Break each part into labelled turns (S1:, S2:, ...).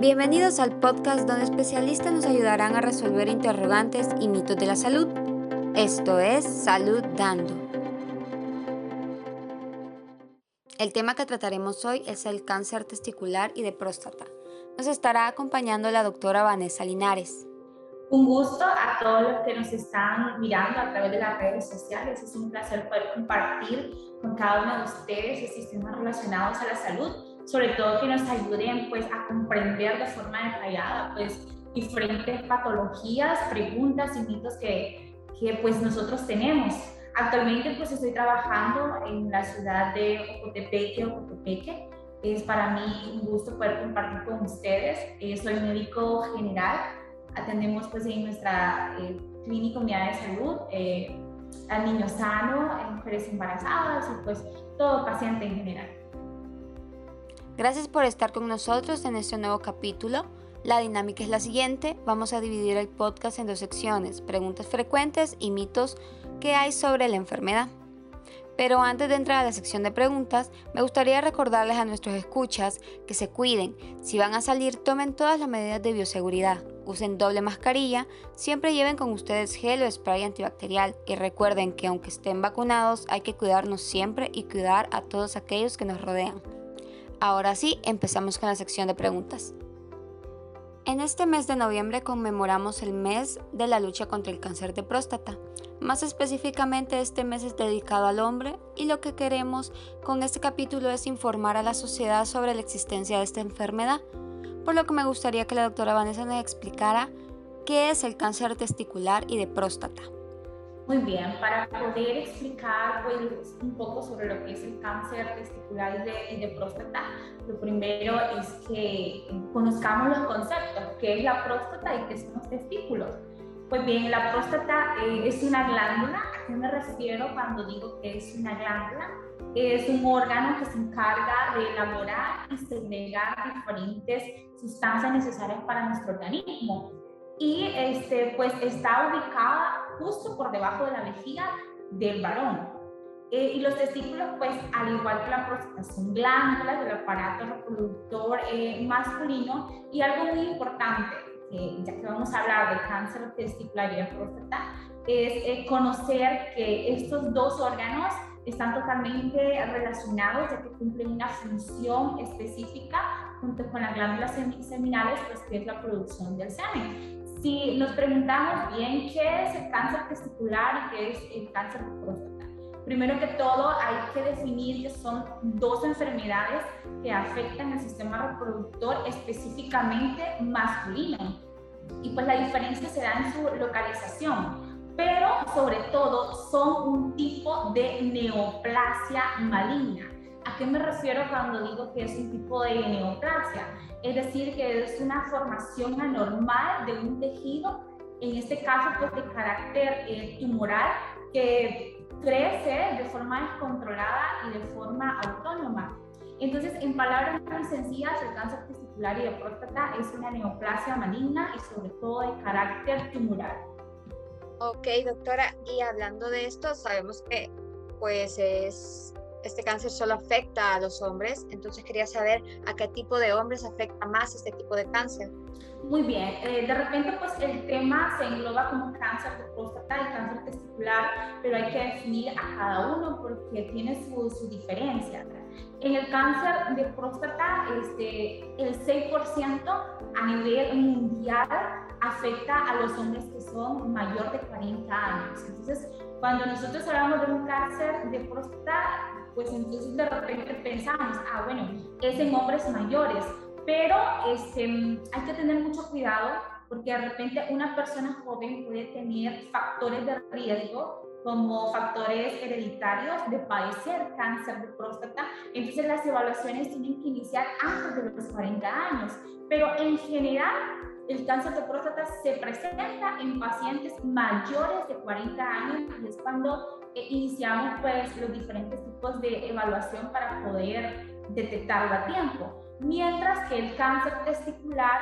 S1: Bienvenidos al podcast donde especialistas nos ayudarán a resolver interrogantes y mitos de la salud. Esto es Salud Dando. El tema que trataremos hoy es el cáncer testicular y de próstata. Nos estará acompañando la doctora Vanessa Linares.
S2: Un gusto a todos los que nos están mirando a través de las redes sociales. Es un placer poder compartir con cada uno de ustedes estos temas relacionados a la salud sobre todo que nos ayuden pues a comprender de forma detallada pues diferentes patologías, preguntas y mitos que, que pues nosotros tenemos. Actualmente pues estoy trabajando en la ciudad de Ocotepeque, Ocotepeque. Es para mí un gusto poder compartir con ustedes. Eh, soy médico general. Atendemos pues en nuestra eh, clínica unidad de salud eh, a niños sanos, mujeres embarazadas y pues todo paciente en general.
S1: Gracias por estar con nosotros en este nuevo capítulo. La dinámica es la siguiente. Vamos a dividir el podcast en dos secciones, preguntas frecuentes y mitos que hay sobre la enfermedad. Pero antes de entrar a la sección de preguntas, me gustaría recordarles a nuestros escuchas que se cuiden. Si van a salir, tomen todas las medidas de bioseguridad. Usen doble mascarilla, siempre lleven con ustedes gel o spray antibacterial y recuerden que aunque estén vacunados hay que cuidarnos siempre y cuidar a todos aquellos que nos rodean. Ahora sí, empezamos con la sección de preguntas. En este mes de noviembre conmemoramos el mes de la lucha contra el cáncer de próstata. Más específicamente este mes es dedicado al hombre y lo que queremos con este capítulo es informar a la sociedad sobre la existencia de esta enfermedad, por lo que me gustaría que la doctora Vanessa nos explicara qué es el cáncer testicular y de próstata.
S2: Muy bien, para poder explicar pues, un poco sobre lo que es el cáncer testicular y de, próstata, lo primero es que conozcamos los conceptos, qué es la próstata y qué son los testículos. Pues bien, la próstata eh, es una glándula, ¿a qué me refiero cuando digo que es una glándula? Es un órgano que se encarga de elaborar y segregar diferentes sustancias necesarias para nuestro organismo y este, pues está ubicada justo por debajo de la vejiga del varón. Eh, y los testículos, pues al igual que la próstata, son glándulas del aparato reproductor eh, masculino. Y algo muy importante, ya que vamos a hablar de cáncer testicular y de próstata, es eh, conocer que estos dos órganos están totalmente relacionados, ya que cumplen una función específica junto con las glándulas seminales, pues que es la producción del semen. Si nos preguntamos bien qué es el cáncer testicular y qué es el cáncer de próstata, primero que todo hay que definir que son dos enfermedades que afectan el sistema reproductor específicamente masculino. Y pues la diferencia se da en su localización, pero sobre todo son un tipo de neoplasia maligna. ¿A qué me refiero cuando digo que es un tipo de neoplasia? Es decir, que es una formación anormal de un tejido, en este caso pues de carácter eh, tumoral, que crece de forma descontrolada y de forma autónoma. Entonces, en palabras muy sencillas, el cáncer testicular y de próstata es una neoplasia maligna y sobre todo de carácter tumoral.
S1: Ok, doctora, y hablando de esto, sabemos que pues es este cáncer solo afecta a los hombres, entonces quería saber a qué tipo de hombres afecta más este tipo de cáncer.
S2: Muy bien, eh, de repente pues el tema se engloba como cáncer de próstata y cáncer testicular, pero hay que definir a cada uno porque tiene su, su diferencia. En el cáncer de próstata, este, el 6% a nivel mundial afecta a los hombres que son mayor de 40 años. Entonces, cuando nosotros hablamos de un cáncer de próstata, pues entonces de repente pensamos, ah, bueno, es en hombres mayores, pero este, hay que tener mucho cuidado porque de repente una persona joven puede tener factores de riesgo como factores hereditarios de padecer cáncer de próstata. Entonces las evaluaciones tienen que iniciar antes de los 40 años, pero en general el cáncer de próstata se presenta en pacientes mayores de 40 años y es cuando eh, iniciamos pues los diferentes tipos de evaluación para poder detectarlo a tiempo. Mientras que el cáncer testicular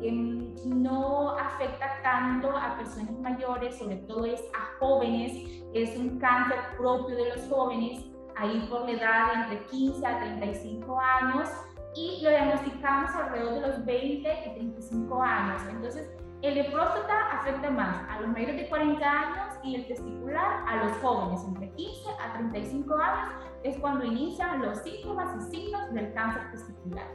S2: em, no afecta tanto a personas mayores, sobre todo es a jóvenes, es un cáncer propio de los jóvenes, ahí por la edad entre 15 a 35 años, y lo diagnosticamos alrededor de los 20 y 35 años. Entonces, el de próstata afecta más a los mayores de 40 años y el testicular a los jóvenes entre 15 a 35 años es cuando inician los síntomas y signos del cáncer testicular.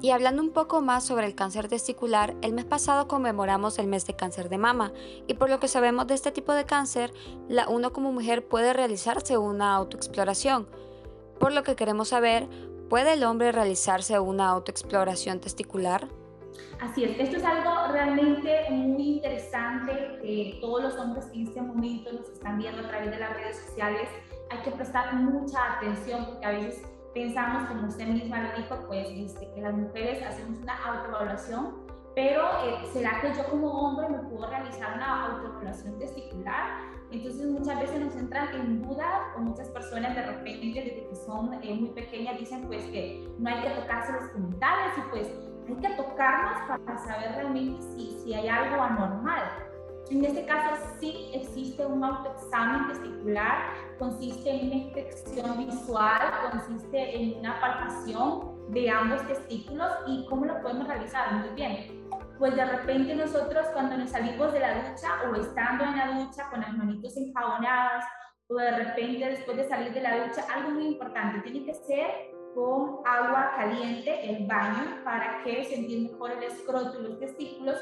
S1: Y hablando un poco más sobre el cáncer testicular, el mes pasado conmemoramos el mes de cáncer de mama y por lo que sabemos de este tipo de cáncer, la uno como mujer puede realizarse una autoexploración. Por lo que queremos saber, ¿puede el hombre realizarse una autoexploración testicular?
S2: Así es, esto es algo realmente muy interesante que todos los hombres que en este momento nos están viendo a través de las redes sociales hay que prestar mucha atención porque a veces pensamos, como usted misma lo dijo, pues este, que las mujeres hacemos una autoevaluación, pero eh, ¿será que yo como hombre me puedo realizar una autoevaluación testicular? Entonces muchas veces nos entran en duda o muchas personas de repente desde que son eh, muy pequeñas dicen pues que no hay que tocarse los genitales y pues hay que tocarnos para saber realmente si, si hay algo anormal. En este caso sí existe un autoexamen testicular, consiste en una inspección visual, consiste en una palpación de ambos testículos y cómo lo podemos realizar. Muy bien. Pues de repente nosotros cuando nos salimos de la ducha o estando en la ducha con las manitos enjabonadas o de repente después de salir de la ducha, algo muy importante, tiene que ser con agua caliente el baño para que sentir mejor el escroto y los testículos.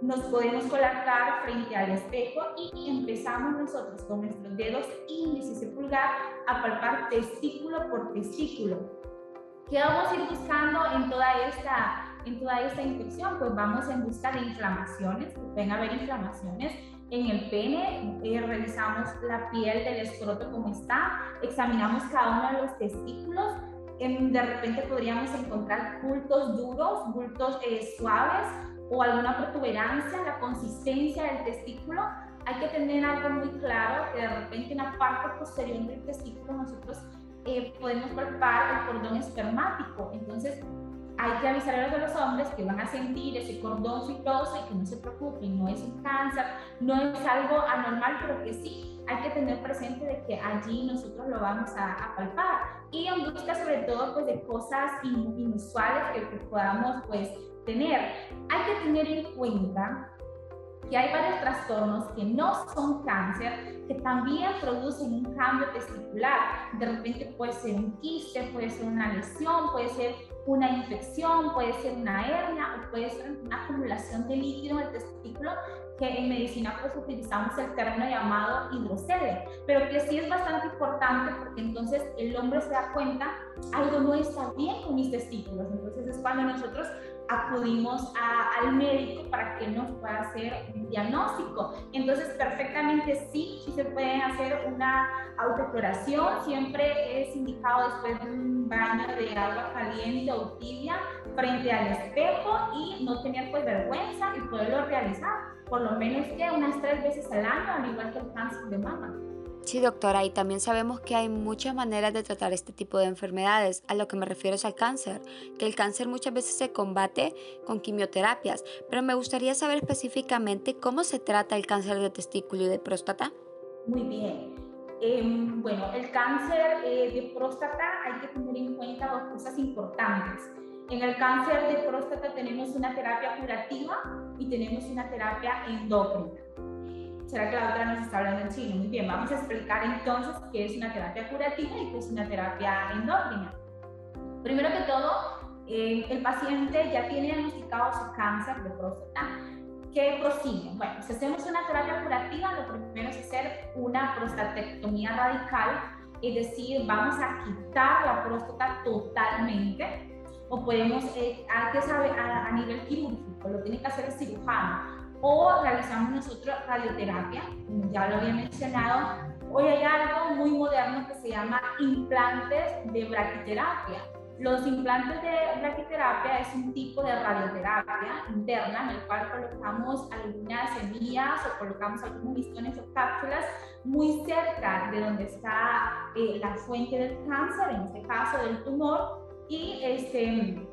S2: Nos podemos colocar frente al espejo y empezamos nosotros con nuestros dedos índice y pulgar a palpar testículo por testículo. ¿Qué vamos a ir buscando en toda esta, en toda esta infección? Pues vamos en busca de inflamaciones, pueden haber inflamaciones en el pene, eh, revisamos la piel del escroto como está, examinamos cada uno de los testículos de repente podríamos encontrar bultos duros, bultos eh, suaves o alguna protuberancia, la consistencia del testículo. Hay que tener algo muy claro, que de repente en la parte posterior del testículo nosotros eh, podemos palpar el cordón espermático. Entonces, hay que avisar a los hombres que van a sentir ese cordón fibroso y que no se preocupen, no es un cáncer, no es algo anormal, pero que sí hay que tener presente de que allí nosotros lo vamos a, palpar y en busca sobre todo pues de cosas inusuales que, que podamos pues tener. Hay que tener en cuenta que hay varios trastornos que no son cáncer, que también producen un cambio testicular. De repente puede ser un quiste, puede ser una lesión, puede ser una infección, puede ser una hernia o puede ser una acumulación de líquido en el testículo que en medicina pues utilizamos el término llamado hidrocele, pero que sí es bastante importante porque entonces el hombre se da cuenta, algo no está bien con mis testículos, entonces es cuando nosotros acudimos al médico para que nos pueda hacer un diagnóstico. Entonces, perfectamente sí, sí se puede hacer una autoexploración. Siempre es indicado después de un baño de agua caliente o tibia frente al espejo y no tener pues vergüenza y poderlo realizar por lo menos que unas tres veces al año, al igual que el cáncer de mama.
S1: Sí, doctora, y también sabemos que hay muchas maneras de tratar este tipo de enfermedades. A lo que me refiero es al cáncer, que el cáncer muchas veces se combate con quimioterapias, pero me gustaría saber específicamente cómo se trata el cáncer de testículo y de próstata.
S2: Muy bien. Em, bueno, el cáncer eh, de próstata hay que tener en cuenta dos cosas importantes. En el cáncer de próstata tenemos una terapia curativa y tenemos una terapia endocrina. ¿Será que la otra nos está hablando en chino? Muy bien, vamos a explicar entonces qué es una terapia curativa y qué es una terapia endocrina. Primero que todo, eh, el paciente ya tiene diagnosticado su cáncer de próstata. ¿Qué prosigue? Bueno, si hacemos una terapia curativa, lo primero es hacer una prostatectomía radical, es decir, vamos a quitar la próstata totalmente, o podemos, eh, hay que saber a, a nivel quirúrgico, lo tiene que hacer el cirujano o realizamos nosotros radioterapia, como ya lo había mencionado. Hoy hay algo muy moderno que se llama implantes de braquiterapia. Los implantes de braquiterapia es un tipo de radioterapia interna en el cual colocamos algunas semillas o colocamos algunos listones o cápsulas muy cerca de donde está eh, la fuente del cáncer, en este caso del tumor, y este,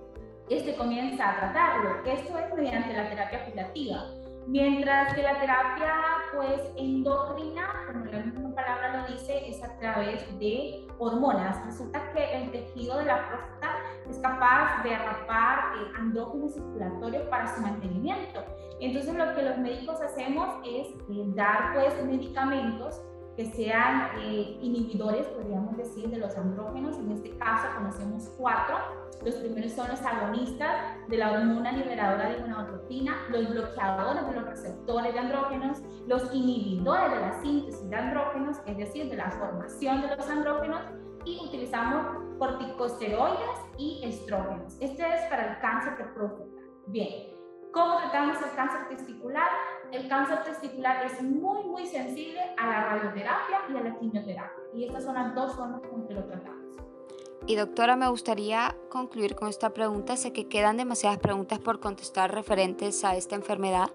S2: este comienza a tratarlo. Esto es mediante la terapia curativa. Mientras que la terapia pues endocrina, como la misma palabra lo dice, es a través de hormonas. Resulta que el tejido de la próstata es capaz de atrapar eh, andrógenos circulatorios para su mantenimiento. Entonces lo que los médicos hacemos es eh, dar pues medicamentos que sean eh, inhibidores, podríamos decir, de los andrógenos. En este caso conocemos cuatro. Los primeros son los agonistas de la hormona liberadora de gonadotropina, los bloqueadores de los receptores de andrógenos, los inhibidores de la síntesis de andrógenos, es decir, de la formación de los andrógenos, y utilizamos corticosteroides y estrógenos. Este es para el cáncer de próstata. Bien, ¿cómo tratamos el cáncer testicular? el cáncer testicular es muy, muy sensible a la radioterapia y a la quimioterapia. Y estas son las dos formas con que lo tratamos.
S1: Y doctora, me gustaría concluir con esta pregunta. Sé que quedan demasiadas preguntas por contestar referentes a esta enfermedad,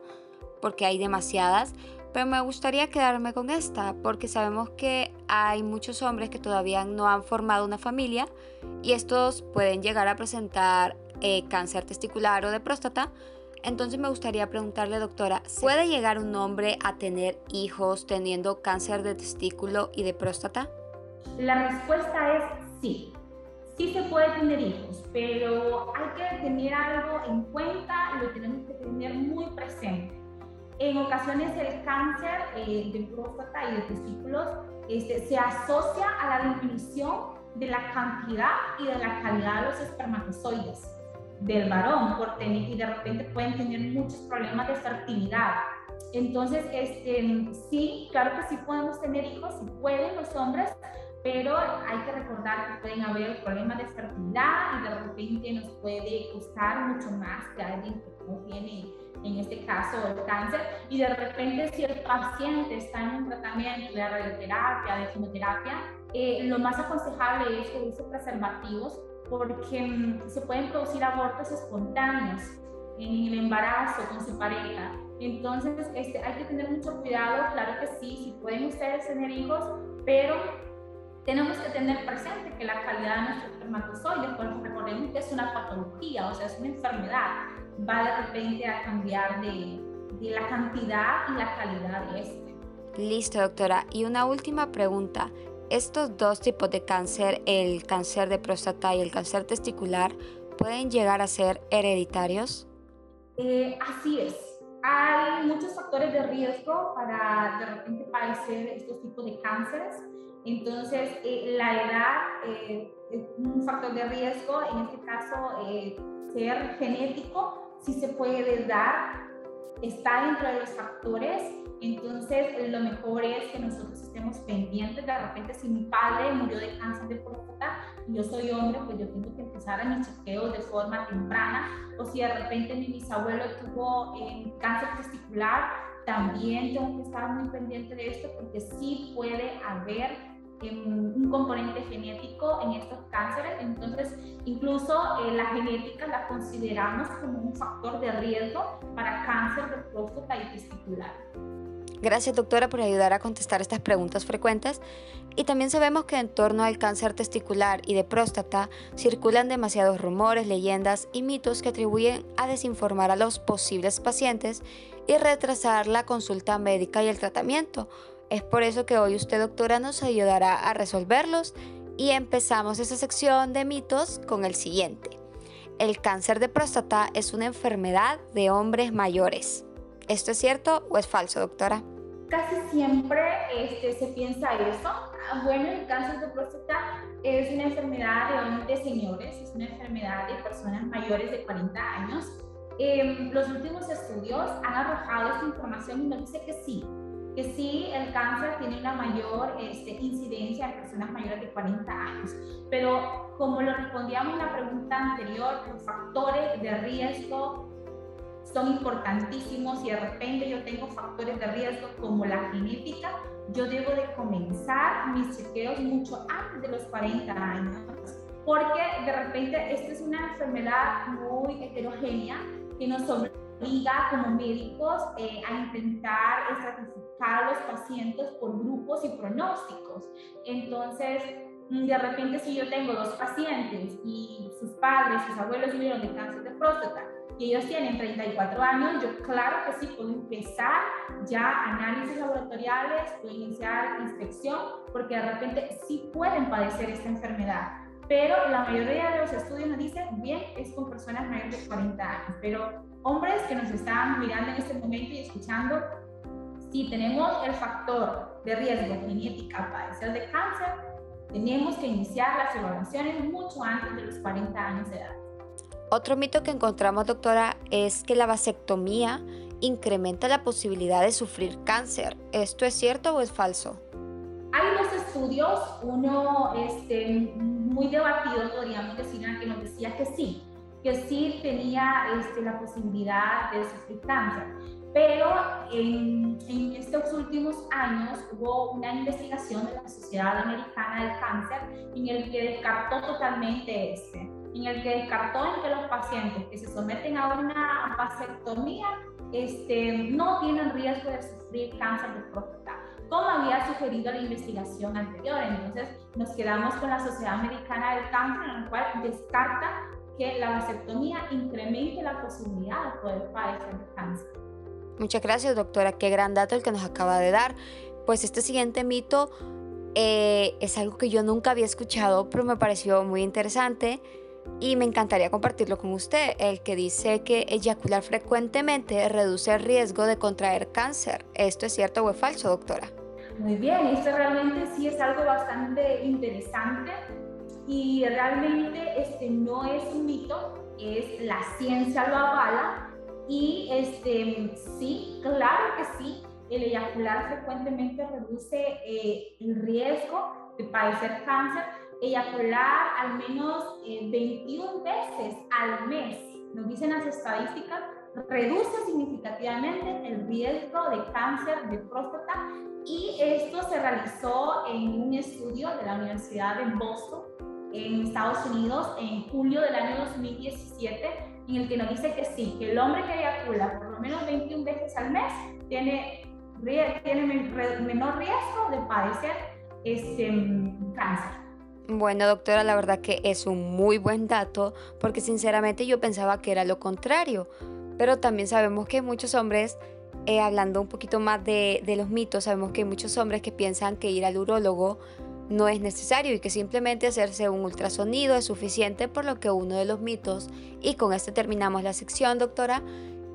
S1: porque hay demasiadas, pero me gustaría quedarme con esta, porque sabemos que hay muchos hombres que todavía no han formado una familia y estos pueden llegar a presentar eh, cáncer testicular o de próstata, entonces me gustaría preguntarle, doctora, ¿puede llegar un hombre a tener hijos teniendo cáncer de testículo y de próstata?
S2: La respuesta es sí. Sí se puede tener hijos, pero hay que tener algo en cuenta, lo tenemos que tener muy presente. En ocasiones el cáncer eh, de próstata y de testículos este, se asocia a la disminución de la cantidad y de la calidad de los espermatozoides del varón por tener, y de repente pueden tener muchos problemas de fertilidad. Entonces, este, sí, claro que sí podemos tener hijos, sí pueden los hombres, pero hay que recordar que pueden haber problemas de fertilidad y de repente nos puede costar mucho más que alguien que no tiene, en este caso, el cáncer. Y de repente, si el paciente está en un tratamiento de radioterapia, de quimioterapia, eh, lo más aconsejable es que use preservativos porque mm, se pueden producir abortos espontáneos en el embarazo con su pareja. Entonces, este, hay que tener mucho cuidado, claro que sí, si pueden ustedes tener hijos, pero tenemos que tener presente que la calidad de nuestros espermatozoides, porque recordemos que es una patología, o sea, es una enfermedad, va de repente a cambiar de, de la cantidad y la calidad de este.
S1: Listo, doctora. Y una última pregunta estos dos tipos de cáncer, el cáncer de próstata y el cáncer testicular, pueden llegar a ser hereditarios?
S2: Eh, así es. Hay muchos factores de riesgo para de repente padecer estos tipos de cánceres. Entonces, eh, la edad eh, es un factor de riesgo. En este caso, ser genético sí se puede dar, está dentro de los factores entonces, lo mejor es que nosotros estemos pendientes. De repente, si mi padre murió de cáncer de próstata y yo soy hombre, pues yo tengo que empezar a mis chequeos de forma temprana. O si de repente mi bisabuelo tuvo eh, cáncer testicular, también tengo que estar muy pendiente de esto porque sí puede haber un componente genético en estos cánceres. Entonces, incluso eh, la genética la consideramos como un factor de riesgo para cáncer de próstata y testicular.
S1: Gracias doctora por ayudar a contestar estas preguntas frecuentes. Y también sabemos que en torno al cáncer testicular y de próstata circulan demasiados rumores, leyendas y mitos que atribuyen a desinformar a los posibles pacientes y retrasar la consulta médica y el tratamiento. Es por eso que hoy usted doctora nos ayudará a resolverlos y empezamos esta sección de mitos con el siguiente. El cáncer de próstata es una enfermedad de hombres mayores. ¿Esto es cierto o es falso, doctora?
S2: Casi siempre este, se piensa eso. Ah, bueno, el cáncer de próstata es una enfermedad de, señores, es una enfermedad de personas mayores de 40 años. Eh, los últimos estudios han arrojado esta información y nos dice que sí, que sí, el cáncer tiene una mayor este, incidencia en personas mayores de 40 años. Pero como lo respondíamos en la pregunta anterior, los factores de riesgo son importantísimos y de repente yo tengo factores de riesgo como la genética, yo debo de comenzar mis chequeos mucho antes de los 40 años, porque de repente esta es una enfermedad muy heterogénea que nos obliga como médicos eh, a intentar estratificar a los pacientes por grupos y pronósticos. Entonces, de repente si yo tengo dos pacientes y sus padres, sus abuelos murieron de cáncer de próstata, y ellos tienen 34 años, yo claro que sí puedo empezar ya análisis laboratoriales, puedo iniciar inspección, porque de repente sí pueden padecer esta enfermedad. Pero la mayoría de los estudios nos dicen, bien, es con personas mayores de 40 años, pero hombres que nos están mirando en este momento y escuchando, si tenemos el factor de riesgo genética para padecer de cáncer, tenemos que iniciar las evaluaciones mucho antes de los 40 años de edad.
S1: Otro mito que encontramos, doctora, es que la vasectomía incrementa la posibilidad de sufrir cáncer. ¿Esto es cierto o es falso?
S2: Hay dos estudios, uno este, muy debatido, podríamos decir, que nos decía que sí, que sí tenía este, la posibilidad de sufrir cáncer. Pero en, estos últimos años hubo una investigación de la Sociedad Americana del Cáncer en el que descartó totalmente este en el que descartó en que los pacientes que se someten a una vasectomía este, no tienen riesgo de sufrir cáncer de próstata, como había sugerido la investigación anterior. Entonces, nos quedamos con la Sociedad Americana del Cáncer, en la cual descarta que la vasectomía incremente la posibilidad de poder padecer cáncer.
S1: Muchas gracias, doctora. Qué gran dato el que nos acaba de dar. Pues este siguiente mito eh, es algo que yo nunca había escuchado, pero me pareció muy interesante y me encantaría compartirlo con usted, el que dice que eyacular frecuentemente reduce el riesgo de contraer cáncer. ¿Esto es cierto o es falso, doctora?
S2: Muy bien, esto realmente sí es algo bastante interesante y realmente este no es un mito, es la ciencia lo avala y este sí, claro que sí, el eyacular frecuentemente reduce eh, el riesgo de padecer cáncer eyacular al menos 21 eh, veces al mes, nos dicen las estadísticas, reduce significativamente el riesgo de cáncer de próstata y esto se realizó en un estudio de la Universidad de Boston en Estados Unidos en julio del año 2017 en el que nos dice que sí, que el hombre que eyacula por lo menos 21 veces al mes tiene, tiene menor riesgo de padecer este, cáncer.
S1: Bueno, doctora, la verdad que es un muy buen dato porque sinceramente yo pensaba que era lo contrario, pero también sabemos que muchos hombres, eh, hablando un poquito más de, de los mitos, sabemos que hay muchos hombres que piensan que ir al urólogo no es necesario y que simplemente hacerse un ultrasonido es suficiente, por lo que uno de los mitos, y con este terminamos la sección, doctora,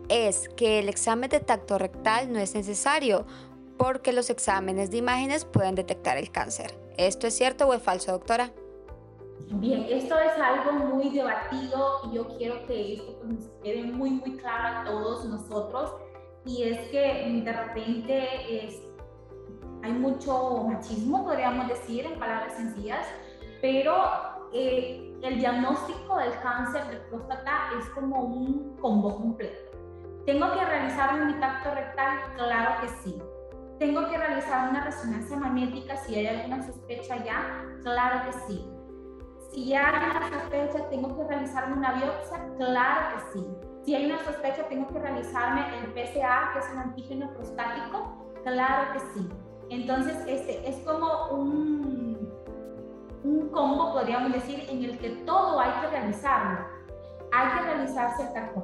S1: es que el examen de tacto rectal no es necesario porque los exámenes de imágenes pueden detectar el cáncer. ¿Esto es cierto o es falso, doctora?
S2: Bien, esto es algo muy debatido y yo quiero que esto pues, nos quede muy, muy claro a todos nosotros. Y es que de repente es, hay mucho machismo, podríamos decir, en palabras sencillas, pero eh, el diagnóstico del cáncer de próstata es como un combo completo. ¿Tengo que realizar un tacto rectal? Claro que sí. ¿Tengo que realizar una resonancia magnética si hay alguna sospecha ya? Claro que sí. Si hay una sospecha, ¿tengo que realizarme una biopsia? Claro que sí. Si hay una sospecha, ¿tengo que realizarme el PSA, que es un antígeno prostático? Claro que sí. Entonces, este es como un, un combo, podríamos decir, en el que todo hay que realizarlo. Hay que realizarse el tacto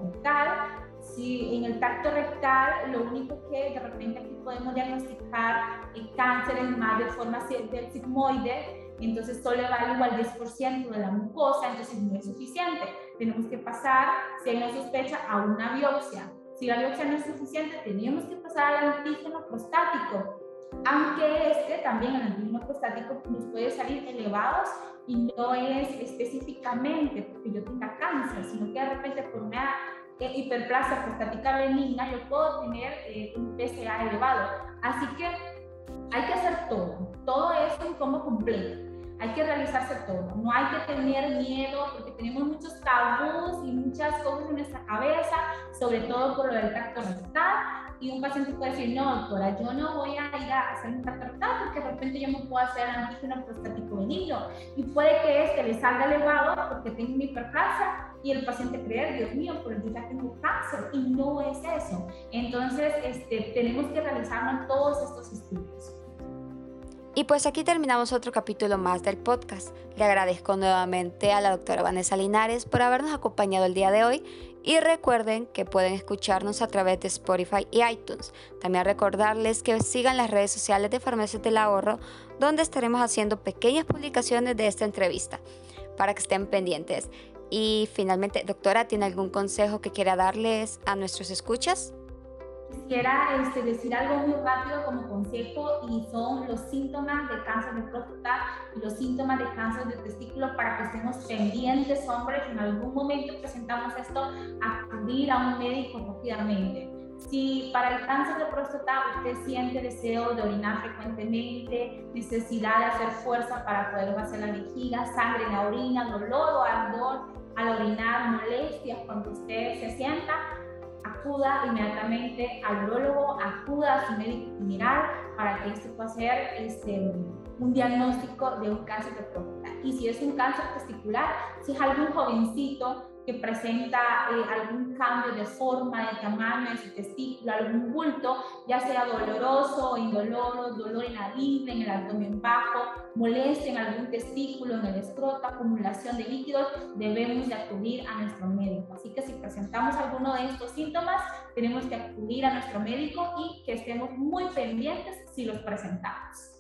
S2: si en el tacto rectal lo único que de repente aquí podemos diagnosticar el cáncer en más de forma del sigmoide, entonces solo va igual 10% de la mucosa, entonces no es suficiente. Tenemos que pasar, si hay una sospecha, a una biopsia. Si la biopsia no es suficiente, tenemos que pasar al antígeno prostático, aunque este también, el antígeno prostático, nos puede salir elevados y no es específicamente porque yo tenga cáncer, sino que de repente por una hiperplasia prostática benigna, yo puedo tener eh, un PSA elevado. Así que hay que hacer todo, todo esto en como completo. Hay que realizarse todo, no hay que tener miedo porque tenemos muchos tabús y muchas cosas en nuestra cabeza, sobre todo por lo del tacto rectal. Y un paciente puede decir, no, doctora, yo no voy a ir a hacer un tratamiento porque de repente yo me puedo hacer antígeno prostático benigno y puede que este le salga elevado porque tengo una hiperplasia y el paciente cree, Dios mío, pero yo ya tengo cáncer y no es eso. Entonces, este, tenemos que realizar todos estos estudios.
S1: Y pues aquí terminamos otro capítulo más del podcast. Le agradezco nuevamente a la doctora Vanessa Linares por habernos acompañado el día de hoy y recuerden que pueden escucharnos a través de Spotify y iTunes. También recordarles que sigan las redes sociales de Farmacias del Ahorro donde estaremos haciendo pequeñas publicaciones de esta entrevista para que estén pendientes. Y finalmente, doctora, ¿tiene algún consejo que quiera darles a nuestros escuchas?
S2: Quisiera este, decir algo muy rápido como consejo y son los síntomas de cáncer de próstata y los síntomas de cáncer de testículo para que estemos pendientes, hombres, en algún momento presentamos esto, acudir a un médico rápidamente. Si para el cáncer de próstata usted siente deseo de orinar frecuentemente, necesidad de hacer fuerza para poder hacer la vejiga, sangre en la orina, dolor o ardor al orinar, molestias cuando usted se sienta, acuda inmediatamente al urologo, acuda a su médico general para que esto pueda ser este, un diagnóstico de un cáncer de próstata. Y si es un cáncer testicular, si es algún jovencito que presenta eh, algún cambio de forma, de tamaño de su testículo, algún bulto, ya sea doloroso indoloro, dolor en la ingle, en el abdomen bajo, molestia en algún testículo, en el escroto, acumulación de líquidos, debemos de acudir a nuestro médico. Así que si presentamos alguno de estos síntomas, tenemos que acudir a nuestro médico y que estemos muy pendientes si los presentamos.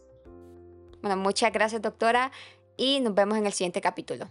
S1: Bueno, muchas gracias doctora y nos vemos en el siguiente capítulo.